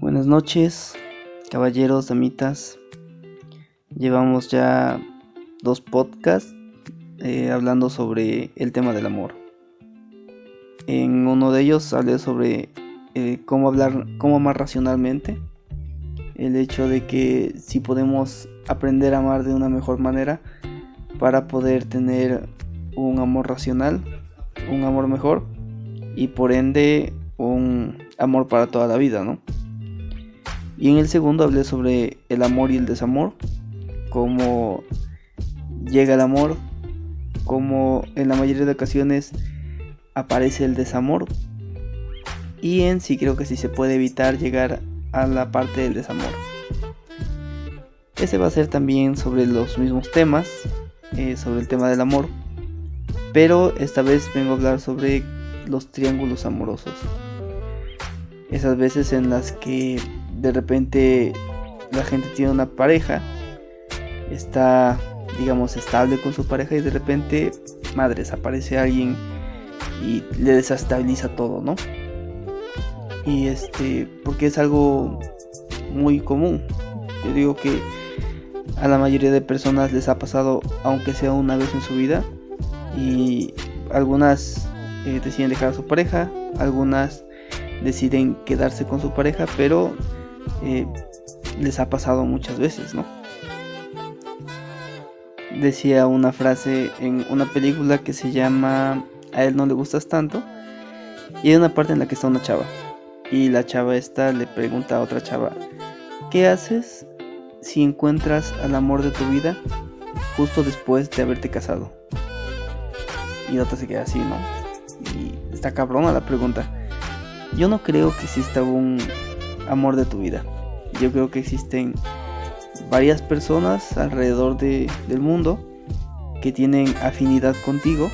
Buenas noches, caballeros, damitas. Llevamos ya dos podcasts eh, hablando sobre el tema del amor. En uno de ellos hablé sobre eh, cómo hablar, cómo amar racionalmente. El hecho de que si podemos aprender a amar de una mejor manera para poder tener un amor racional, un amor mejor y por ende un amor para toda la vida, ¿no? Y en el segundo hablé sobre el amor y el desamor, cómo llega el amor, cómo en la mayoría de ocasiones aparece el desamor. Y en sí creo que sí se puede evitar llegar a la parte del desamor. Ese va a ser también sobre los mismos temas, eh, sobre el tema del amor. Pero esta vez vengo a hablar sobre los triángulos amorosos. Esas veces en las que de repente la gente tiene una pareja, está, digamos, estable con su pareja y de repente, madres, aparece alguien y le desestabiliza todo, ¿no? Y este, porque es algo muy común. Yo digo que a la mayoría de personas les ha pasado, aunque sea una vez en su vida, y algunas eh, deciden dejar a su pareja, algunas deciden quedarse con su pareja, pero les ha pasado muchas veces, ¿no? Decía una frase en una película que se llama A él no le gustas tanto. Y hay una parte en la que está una chava. Y la chava esta le pregunta a otra chava, ¿qué haces si encuentras al amor de tu vida justo después de haberte casado? Y la otra se queda así, ¿no? Y está cabrona la pregunta. Yo no creo que exista un amor de tu vida. Yo creo que existen varias personas alrededor del mundo que tienen afinidad contigo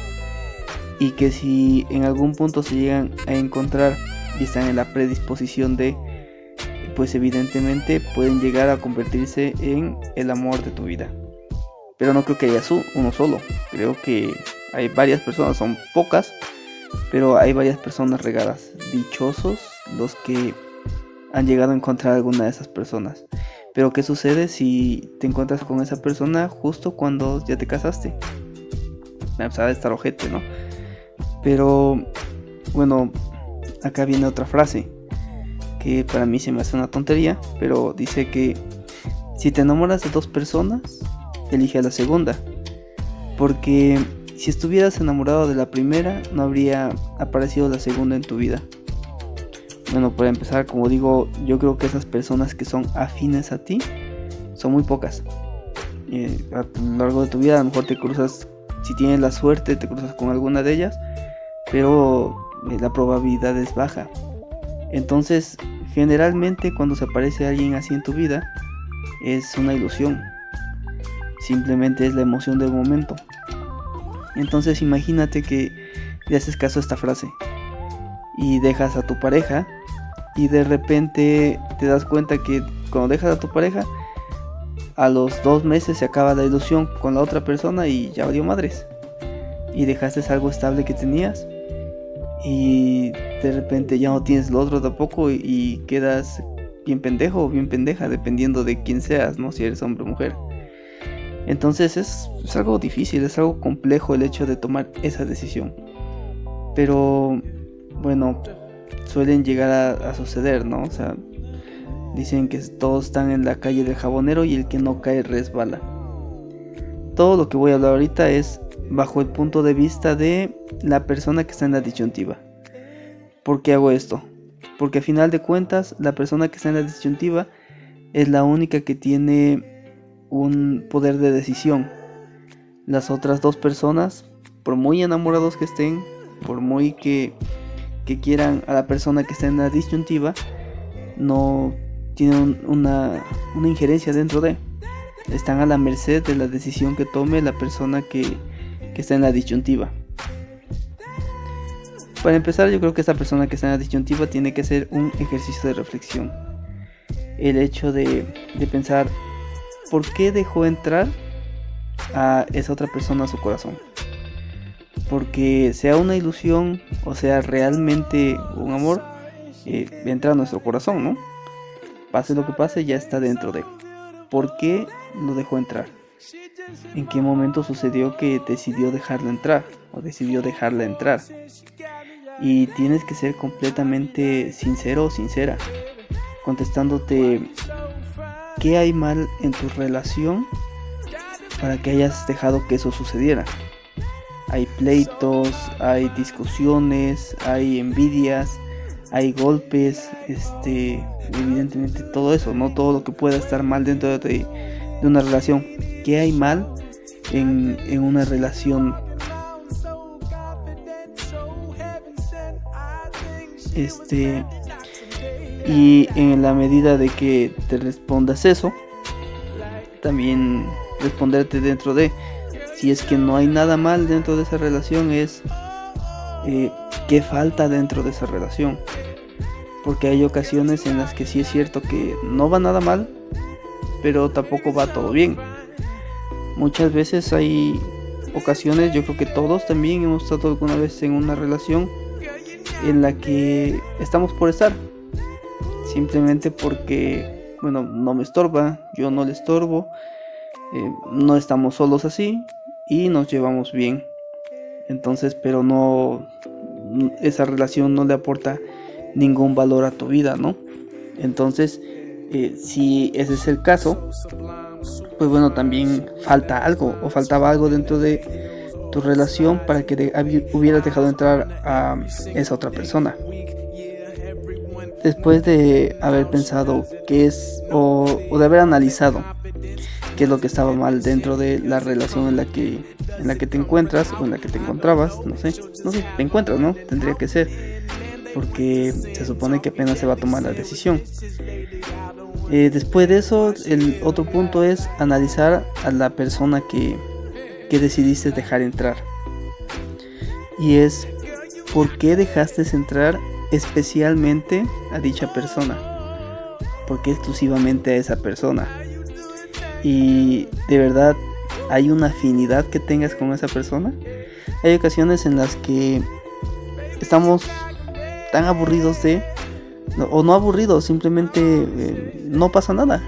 y que si en algún punto se llegan a encontrar y están en la predisposición de, pues evidentemente pueden llegar a convertirse en el amor de tu vida. Pero no creo que haya uno solo, creo que hay varias personas, son pocas, pero hay varias personas regadas. Dichosos los que han llegado a encontrar alguna de esas personas. Pero ¿qué sucede si te encuentras con esa persona justo cuando ya te casaste? O sea, de estar ojete, ¿no? Pero, bueno, acá viene otra frase que para mí se me hace una tontería, pero dice que si te enamoras de dos personas, elige a la segunda. Porque si estuvieras enamorado de la primera, no habría aparecido la segunda en tu vida. Bueno, para empezar, como digo, yo creo que esas personas que son afines a ti son muy pocas. A lo largo de tu vida a lo mejor te cruzas, si tienes la suerte, te cruzas con alguna de ellas, pero eh, la probabilidad es baja. Entonces, generalmente cuando se aparece alguien así en tu vida, es una ilusión. Simplemente es la emoción del momento. Entonces imagínate que le haces caso a esta frase y dejas a tu pareja y de repente te das cuenta que cuando dejas a tu pareja a los dos meses se acaba la ilusión con la otra persona y ya dio madres y dejaste algo estable que tenías y de repente ya no tienes lo otro tampoco y, quedas bien pendejo o bien pendeja dependiendo de quién seas, ¿no? Si eres hombre o mujer. Entonces es, algo difícil, es algo complejo el hecho de tomar esa decisión. Pero bueno, suelen llegar a, suceder, ¿no? O sea, dicen que todos están en la calle del jabonero y el que no cae resbala. Todo lo que voy a hablar ahorita es bajo el punto de vista de la persona que está en la disyuntiva. ¿Por qué hago esto? Porque a final de cuentas la persona que está en la disyuntiva es la única que tiene un poder de decisión. Las otras dos personas, por muy enamorados que estén, por muy que, que quieran a la persona que está en la disyuntiva, no tienen una, una injerencia dentro de. Están a la merced de la decisión que tome la persona que, que está en la disyuntiva. Para empezar, yo creo que esta persona que está en la disyuntiva tiene que hacer un ejercicio de reflexión. El hecho de, de pensar por qué dejó entrar a esa otra persona a su corazón. Porque sea una ilusión o sea realmente un amor, eh, entra a nuestro corazón, ¿no? pase lo que pase, ya está dentro de. ¿Por qué lo dejó entrar? ¿En qué momento sucedió que decidió dejarlo entrar o decidió dejarla entrar? Y tienes que ser completamente sincero o sincera, contestándote qué hay mal en tu relación para que hayas dejado que eso sucediera. Hay pleitos, hay discusiones, hay envidias, hay golpes, este, evidentemente todo eso, no todo lo que pueda estar mal dentro de, una relación. ¿Qué hay mal en, en una relación? Este, y en la medida de que te respondas eso, también responderte dentro de, si es que no hay nada mal dentro de esa relación, es eh, qué falta dentro de esa relación. Porque hay ocasiones en las que sí es cierto que no va nada mal, pero tampoco va todo bien. Muchas veces hay ocasiones, yo creo que todos también hemos estado alguna vez en una relación en la que estamos por estar. Simplemente porque, bueno, no me estorba, yo no le estorbo, eh, no estamos solos así y nos llevamos bien. Entonces, pero no, esa relación no le aporta ningún valor a tu vida, ¿no? Entonces, eh, si ese es el caso, pues bueno, también falta algo o faltaba algo dentro de tu relación para que hubieras dejado entrar a esa otra persona. Después de haber pensado qué es o de haber analizado qué es lo que estaba mal dentro de la relación en la que en la que te encuentras o en la que te encontrabas, no sé, no sé, te encuentras, ¿no? Tendría que ser porque se supone que apenas se va a tomar la decisión. Eh, después de eso, el otro punto es analizar a la persona que, que decidiste dejar entrar. Y es por qué dejaste entrar especialmente a dicha persona. ¿Por qué exclusivamente a esa persona? Y de verdad hay una afinidad que tengas con esa persona. Hay ocasiones en las que estamos tan aburridos de, o no aburridos, simplemente eh, no pasa nada.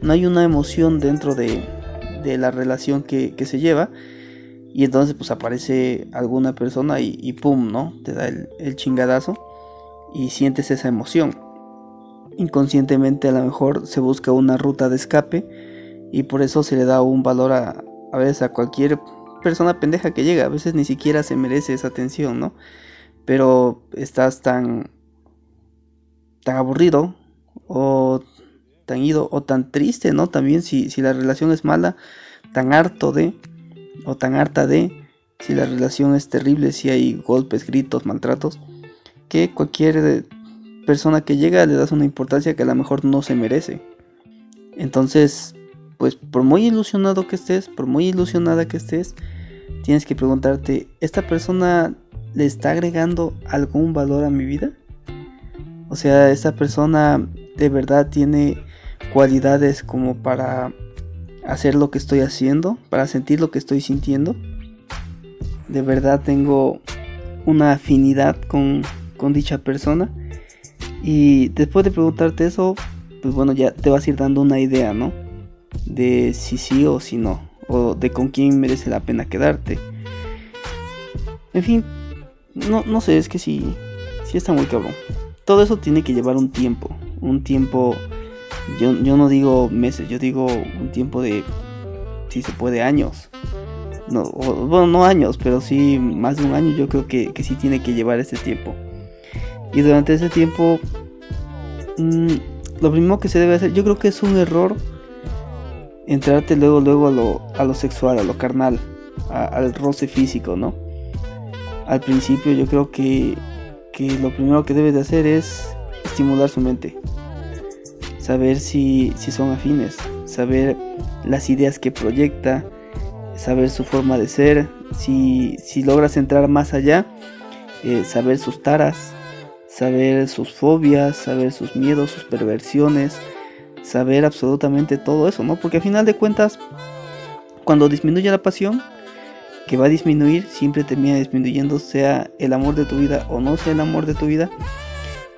No hay una emoción dentro de, de la relación que, se lleva. Y entonces pues aparece alguna persona y, pum, ¿no? Te da el, el chingadazo y sientes esa emoción. Inconscientemente a lo mejor se busca una ruta de escape y por eso se le da un valor a, a veces a cualquier persona pendeja que llega. A veces ni siquiera se merece esa atención, ¿no? Pero estás tan, tan aburrido o tan ido o tan triste, ¿no? También si, si la relación es mala, tan harto de o tan harta de, si la relación es terrible, si hay golpes, gritos, maltratos, que cualquier persona que llega le das una importancia que a lo mejor no se merece. Entonces, pues por muy ilusionado que estés, por muy ilusionada que estés, tienes que preguntarte, ¿esta persona le está agregando algún valor a mi vida? O sea, ¿esta persona de verdad tiene cualidades como para hacer lo que estoy haciendo, para sentir lo que estoy sintiendo? ¿De verdad tengo una afinidad con, con dicha persona? Y después de preguntarte eso, pues bueno, ya te vas a ir dando una idea, ¿no? De si sí o si no, o de con quién merece la pena quedarte. En fin, no, no sé, es que sí, sí está muy cabrón. Todo eso tiene que llevar un tiempo, un tiempo, yo, yo no digo meses, yo digo un tiempo de, si se puede, años. No, bueno, no años, pero sí más de un año yo creo que, que sí tiene que llevar ese tiempo. Y durante ese tiempo, mm, lo primero que se debe hacer, yo creo que es un error entrarte luego, luego a lo, a lo sexual, a lo carnal, al roce físico, ¿no? Al principio yo creo que, que lo primero que debes de hacer es estimular su mente, saber si, si son afines, saber las ideas que proyecta, saber su forma de ser, si, si logras entrar más allá, eh, saber sus taras, saber sus fobias, saber sus miedos, sus perversiones, saber absolutamente todo eso, ¿no? Porque al final de cuentas, cuando disminuye la pasión, que va a disminuir, siempre termina disminuyendo, sea el amor de tu vida o no sea el amor de tu vida,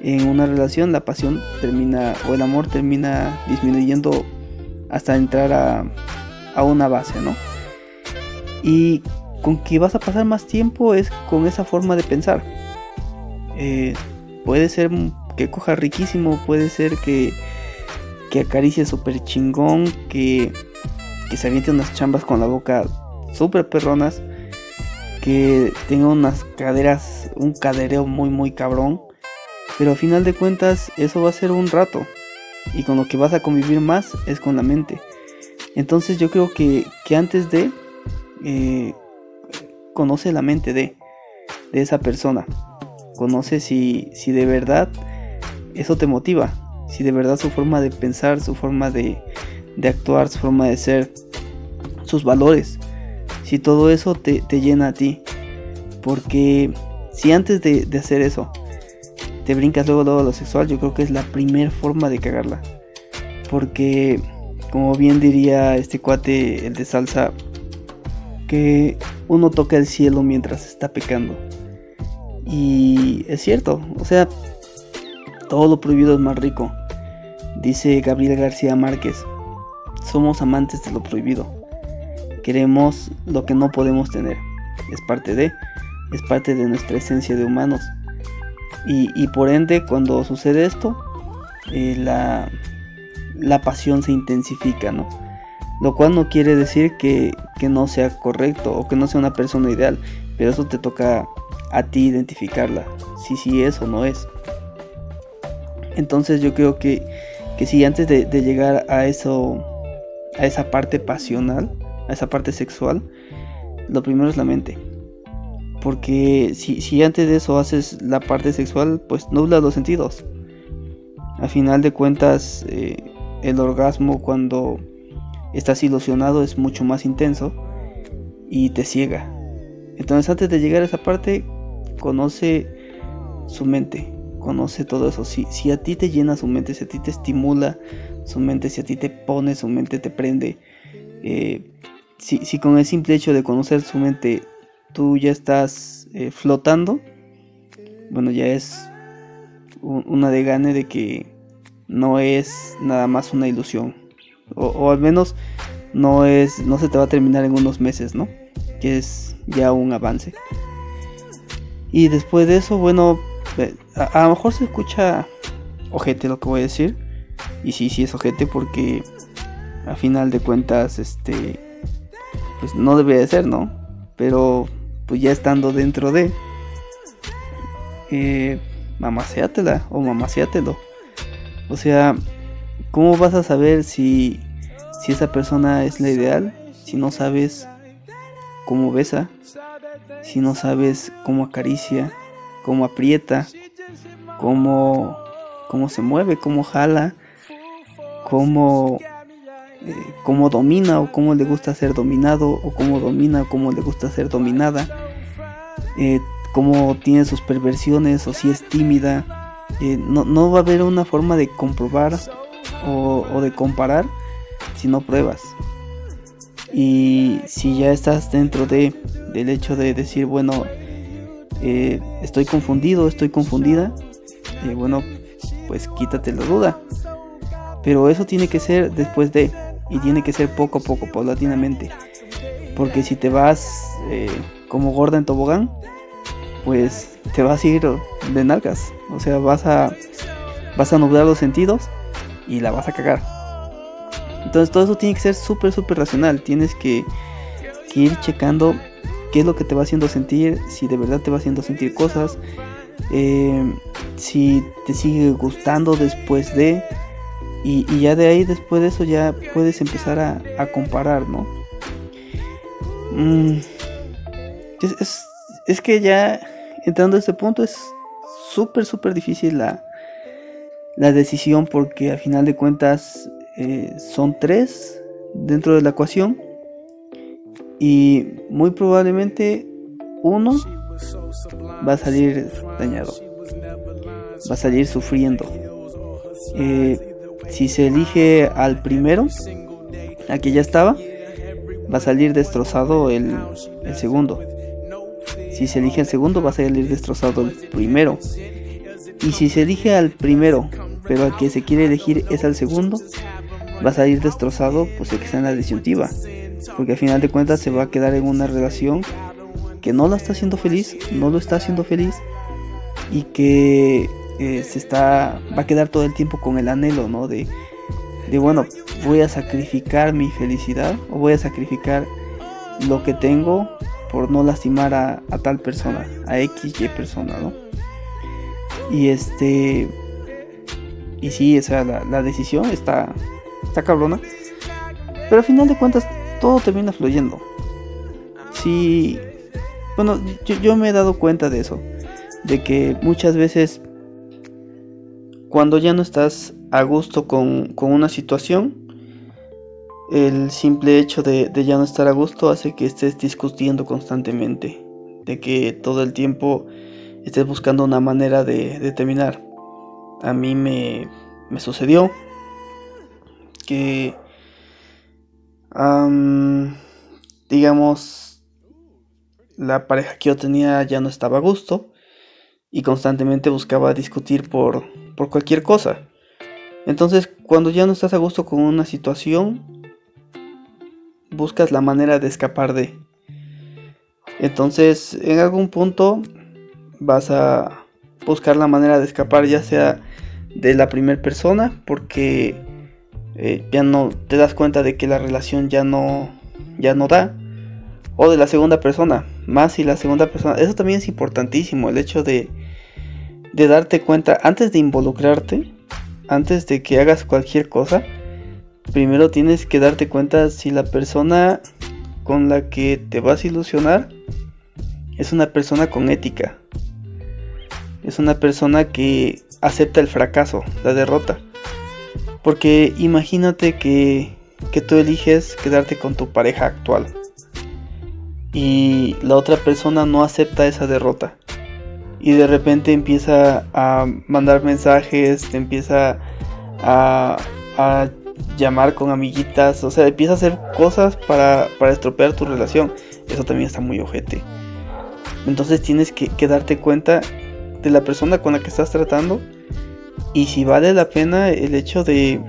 en una relación la pasión termina o el amor termina disminuyendo hasta entrar a, a una base, ¿no? Y con que vas a pasar más tiempo es con esa forma de pensar. Eh, puede ser que coja riquísimo, puede ser que, que acaricie súper chingón, que, que se aviente unas chambas con la boca súper perronas, que tenga unas caderas, un cadereo muy muy cabrón. Pero a final de cuentas eso va a ser un rato. Y con lo que vas a convivir más es con la mente. Entonces yo creo que, que antes de... Eh, conoce la mente de, de esa persona. Conoce si, si de verdad eso te motiva. Si de verdad su forma de pensar, su forma de, de actuar, su forma de ser, sus valores. Si todo eso te, te llena a ti. Porque si antes de, de hacer eso te brincas luego, luego a lo sexual, yo creo que es la primera forma de cagarla. Porque, como bien diría este cuate, el de salsa, que uno toca el cielo mientras está pecando. Y es cierto, o sea, todo lo prohibido es más rico. Dice Gabriel García Márquez, somos amantes de lo prohibido. Queremos lo que no podemos tener. Es parte de, es parte de nuestra esencia de humanos. Y, por ende, cuando sucede esto, eh, la, la pasión se intensifica, ¿no? Lo cual no quiere decir que, que, no sea correcto o que no sea una persona ideal, pero eso te toca a ti identificarla, si sí es o no es. Entonces yo creo que, que si antes de, llegar a eso, a esa parte pasional, a esa parte sexual, lo primero es la mente. Porque si, si antes de eso haces la parte sexual, pues nubla los sentidos. A final de cuentas, eh, el orgasmo cuando estás ilusionado es mucho más intenso y te ciega. Entonces antes de llegar a esa parte, conoce su mente, conoce todo eso. Si, si a ti te llena su mente, si a ti te estimula su mente, si a ti te pone su mente, te prende, eh, si, si con el simple hecho de conocer su mente tú ya estás eh, flotando, bueno, ya es una de gane de que no es nada más una ilusión. O, al menos no es. no se te va a terminar en unos meses, ¿no? Que es ya un avance. Y después de eso, bueno, a, lo mejor se escucha ojete lo que voy a decir. Y sí, sí es ojete porque a final de cuentas, este, pues no debe de ser, ¿no? Pero pues ya estando dentro de, eh, o mamaseatelo. O sea, ¿cómo vas a saber si, si esa persona es la ideal? Si no sabes cómo besa, si no sabes cómo acaricia, cómo aprieta, cómo, cómo se mueve, cómo jala, cómo eh, cómo domina o cómo le gusta ser dominado o cómo domina o cómo le gusta ser dominada, eh, cómo tiene sus perversiones o si es tímida. Eh, no, va a haber una forma de comprobar o, de comparar si no pruebas. Y si ya estás dentro de, del hecho de decir, bueno, estoy confundido, estoy confundida, bueno, pues quítate la duda. Pero eso tiene que ser después de y tiene que ser poco a poco, paulatinamente. Porque si te vas eh, como gorda en tobogán, pues te vas a ir de nalgas. O sea, vas a, vas a nublar los sentidos y la vas a cagar. Entonces todo eso tiene que ser súper, súper racional. Tienes que, ir checando qué es lo que te va haciendo sentir, si de verdad te va haciendo sentir cosas, eh, si te sigue gustando después de, y, ya de ahí, después de eso, ya puedes empezar a, comparar, ¿no? Mm, es, que ya entrando a este punto es súper, súper difícil la, la decisión porque al final de cuentas eh, son tres dentro de la ecuación y muy probablemente uno va a salir dañado, va a salir sufriendo. Eh, si se elige al primero, aquí ya estaba, va a salir destrozado el, segundo. Si se elige el segundo, va a salir destrozado el primero. Y si se elige al primero, pero al que se quiere elegir es al segundo, vas a ir destrozado, pues el que está en la disyuntiva. Porque al final de cuentas se va a quedar en una relación que no la está haciendo feliz, no lo está haciendo feliz y que eh, se está va a quedar todo el tiempo con el anhelo, ¿no? De, de bueno, voy a sacrificar mi felicidad o voy a sacrificar lo que tengo por no lastimar a, tal persona, a X, persona, ¿no? Y este. Y sí, o sea, la, decisión está, está cabrona. Pero al final de cuentas, todo termina fluyendo. Sí. Bueno, yo, me he dado cuenta de eso. De que muchas veces, cuando ya no estás a gusto con, con una situación, el simple hecho de, ya no estar a gusto hace que estés discutiendo constantemente, de que todo el tiempo estés buscando una manera de, terminar. A mí me, sucedió que, digamos, la pareja que yo tenía ya no estaba a gusto y constantemente buscaba discutir por, por cualquier cosa. Entonces, cuando ya no estás a gusto con una situación, buscas la manera de escapar de. Entonces, en algún punto vas a buscar la manera de escapar, ya sea de la primera persona, porque eh, ya no te das cuenta de que la relación ya no, ya no da, o de la segunda persona, más si la segunda persona. Eso también es importantísimo, el hecho de, de darte cuenta antes de involucrarte, antes de que hagas cualquier cosa primero tienes que darte cuenta si la persona con la que te vas a ilusionar es una persona con ética. Es una persona que acepta el fracaso, la derrota. Porque imagínate que, que tú eliges quedarte con tu pareja actual. Y la otra persona no acepta esa derrota. Y de repente empieza a mandar mensajes, te empieza a, a llamar con amiguitas, o sea, empieza a hacer cosas para, para estropear tu relación. Eso también está muy ojete. Entonces tienes que, darte cuenta de la persona con la que estás tratando y si vale la pena el hecho de,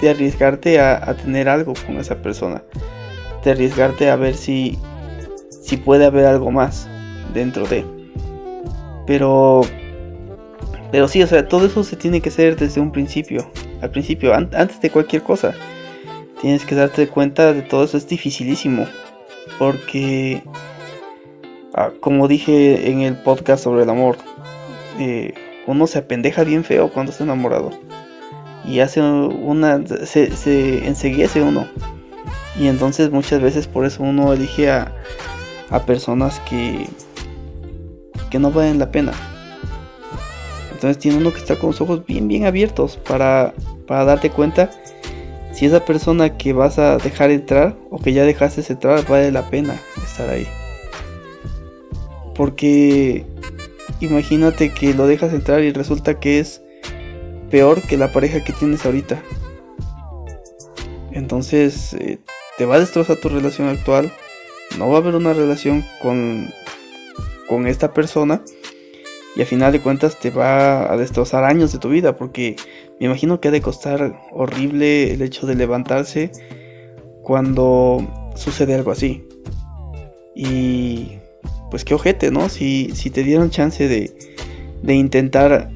de arriesgarte a, tener algo con esa persona. De arriesgarte a ver si, si puede haber algo más dentro de. Pero pero sí, o sea, todo eso se tiene que hacer desde un principio. Al principio, antes de cualquier cosa. Tienes que darte cuenta de todo eso. Es dificilísimo. Porque, ah, como dije en el podcast sobre el amor, eh, uno se apendeja bien feo cuando está enamorado. Y hace una. Se, se enseguiese uno. Y entonces muchas veces por eso uno elige a, a personas que, que no valen la pena. Entonces tiene uno que estar con los ojos bien, bien abiertos para, para darte cuenta si esa persona que vas a dejar entrar o que ya dejaste entrar vale la pena estar ahí. Porque imagínate que lo dejas entrar y resulta que es peor que la pareja que tienes ahorita. Entonces eh, te va a destrozar tu relación actual. No va a haber una relación con, con esta persona y a final de cuentas te va a destrozar años de tu vida porque me imagino que ha de costar horrible el hecho de levantarse cuando sucede algo así. Y pues qué ojete, ¿no? Si, si te dieron chance de, de intentar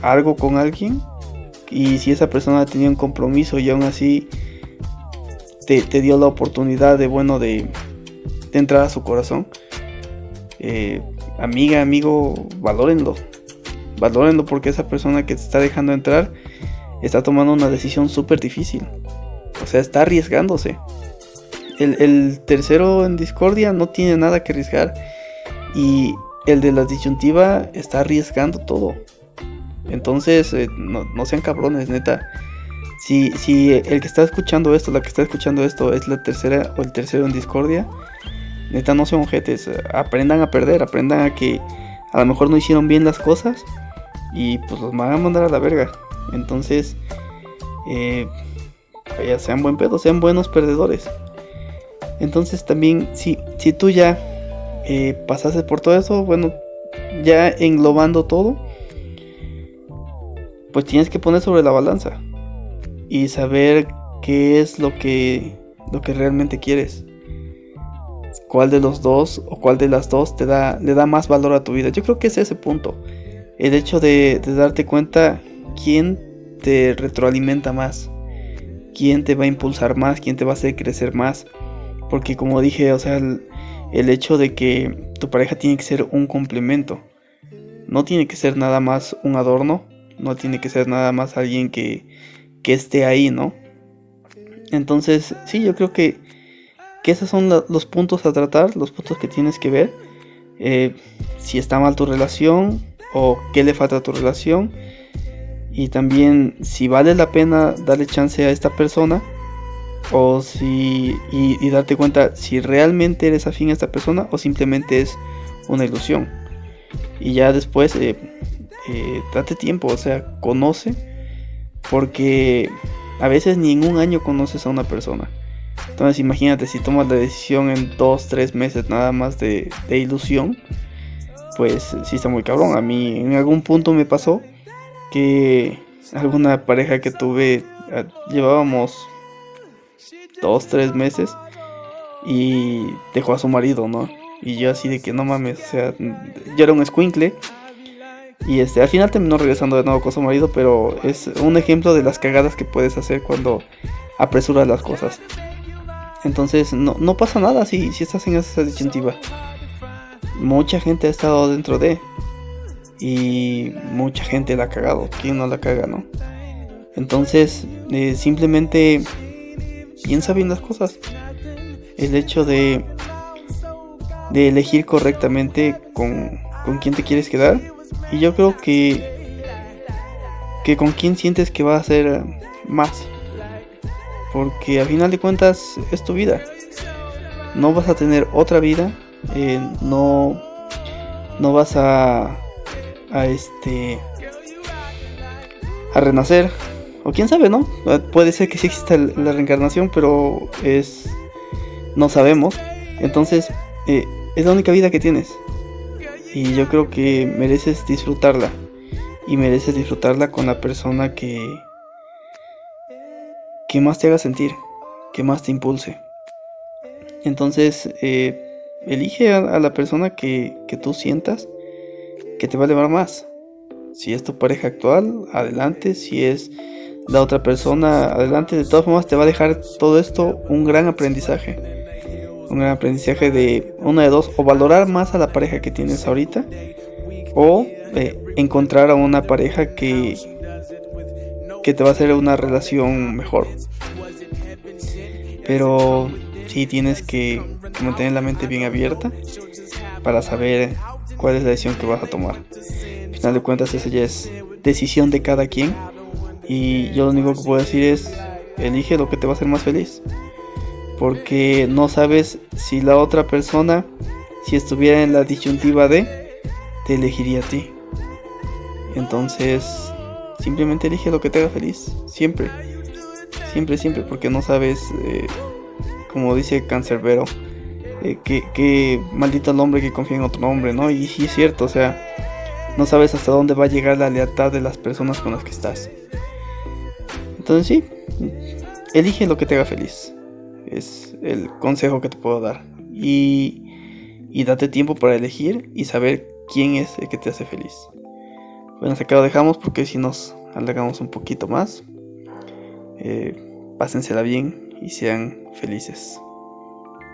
algo con alguien y si esa persona tenía un compromiso y aún así te, dio la oportunidad de, bueno, de, de entrar a su corazón. Eh, amiga, amigo, valórenlo. Valórenlo porque esa persona que te está dejando entrar está tomando una decisión súper difícil. O sea, está arriesgándose. El, tercero en discordia no tiene nada que arriesgar. Y el de la disyuntiva está arriesgando todo. Entonces, eh, no, sean cabrones, neta. Si, si el que está escuchando esto, la que está escuchando esto es la tercera o el tercero en discordia, Neta, no sean ojetes. Aprendan a perder. Aprendan a que a lo mejor no hicieron bien las cosas. Y pues los van a mandar a la verga. Entonces, eh, sean buen pedo, sean buenos perdedores. Entonces también, si, si tú ya eh, pasaste por todo eso, bueno, ya englobando todo, pues tienes que poner sobre la balanza y saber qué es lo que, lo que realmente quieres. Cuál de los dos o cuál de las dos te da, le da más valor a tu vida. Yo creo que es ese punto. El hecho de, darte cuenta quién te retroalimenta más. Quién te va a impulsar más, quién te va a hacer crecer más. Porque como dije, o sea, el hecho de que tu pareja tiene que ser un complemento. No tiene que ser nada más un adorno. No tiene que ser nada más alguien que, que esté ahí, ¿no? Entonces, sí, yo creo que, que esos son los puntos a tratar, los puntos que tienes que ver. Eh, si está mal tu relación o qué le falta a tu relación. Y también si vale la pena darle chance a esta persona o si y, darte cuenta si realmente eres afín a esta persona o simplemente es una ilusión y ya después eh, eh, date tiempo o sea conoce porque a veces ni en un año conoces a una persona. Entonces imagínate si tomas la decisión en dos, tres meses nada más de, ilusión, pues sí está muy cabrón. A mí en algún punto me pasó que alguna pareja que tuve ah, llevábamos dos, tres meses y dejó a su marido, ¿no? Y yo así de que no mames, o sea, yo era un squinkle y este, al final terminó regresando de nuevo con su marido, pero es un ejemplo de las cagadas que puedes hacer cuando apresuras las cosas. Entonces, no, no pasa nada si, si estás en esa disyuntiva. Mucha gente ha estado dentro de. Y mucha gente la ha cagado. ¿Quién no la caga, no? Entonces, eh, simplemente piensa bien las cosas. El hecho de, de elegir correctamente con, con quién te quieres quedar y yo creo que, que con quién sientes que va a ser más. Porque al final de cuentas es tu vida. No vas a tener otra vida. Eh, no, no vas a, a este a renacer o quién sabe no puede ser que sí exista la reencarnación pero es no sabemos entonces eh, es la única vida que tienes y yo creo que mereces disfrutarla. Y mereces disfrutarla con la persona que, que más te haga sentir, que más te impulse. Entonces, eh, elige a, la persona que, que tú sientas que te va a elevar más. Si es tu pareja actual, adelante. Si es la otra persona, adelante. De todas formas, te va a dejar todo esto un gran aprendizaje un aprendizaje de una de dos, o valorar más a la pareja que tienes ahorita, o eh, encontrar a una pareja que, que te va a hacer una relación mejor. Pero sí tienes que, mantener la mente bien abierta para saber cuál es la decisión que vas a tomar. Al final de cuentas, esa ya es decisión de cada quien. Y yo lo único que puedo decir es, elige lo que te va a hacer más feliz porque no sabes si la otra persona, si estuviera en la disyuntiva de, te elegiría a ti. Entonces, simplemente elige lo que te haga feliz, siempre, siempre, siempre, porque no sabes, eh, como dice Cancerbero, eh, que, maldito el hombre que confía en otro hombre, ¿no? Y sí es cierto, o sea, no sabes hasta dónde va a llegar la lealtad de las personas con las que estás. Entonces sí, elige lo que te haga feliz es el consejo que te puedo dar. Y, y date tiempo para elegir y saber quién es el que te hace feliz. Bueno, hasta acá lo dejamos porque si nos alargamos un poquito más. Eh, pásensela bien y sean felices.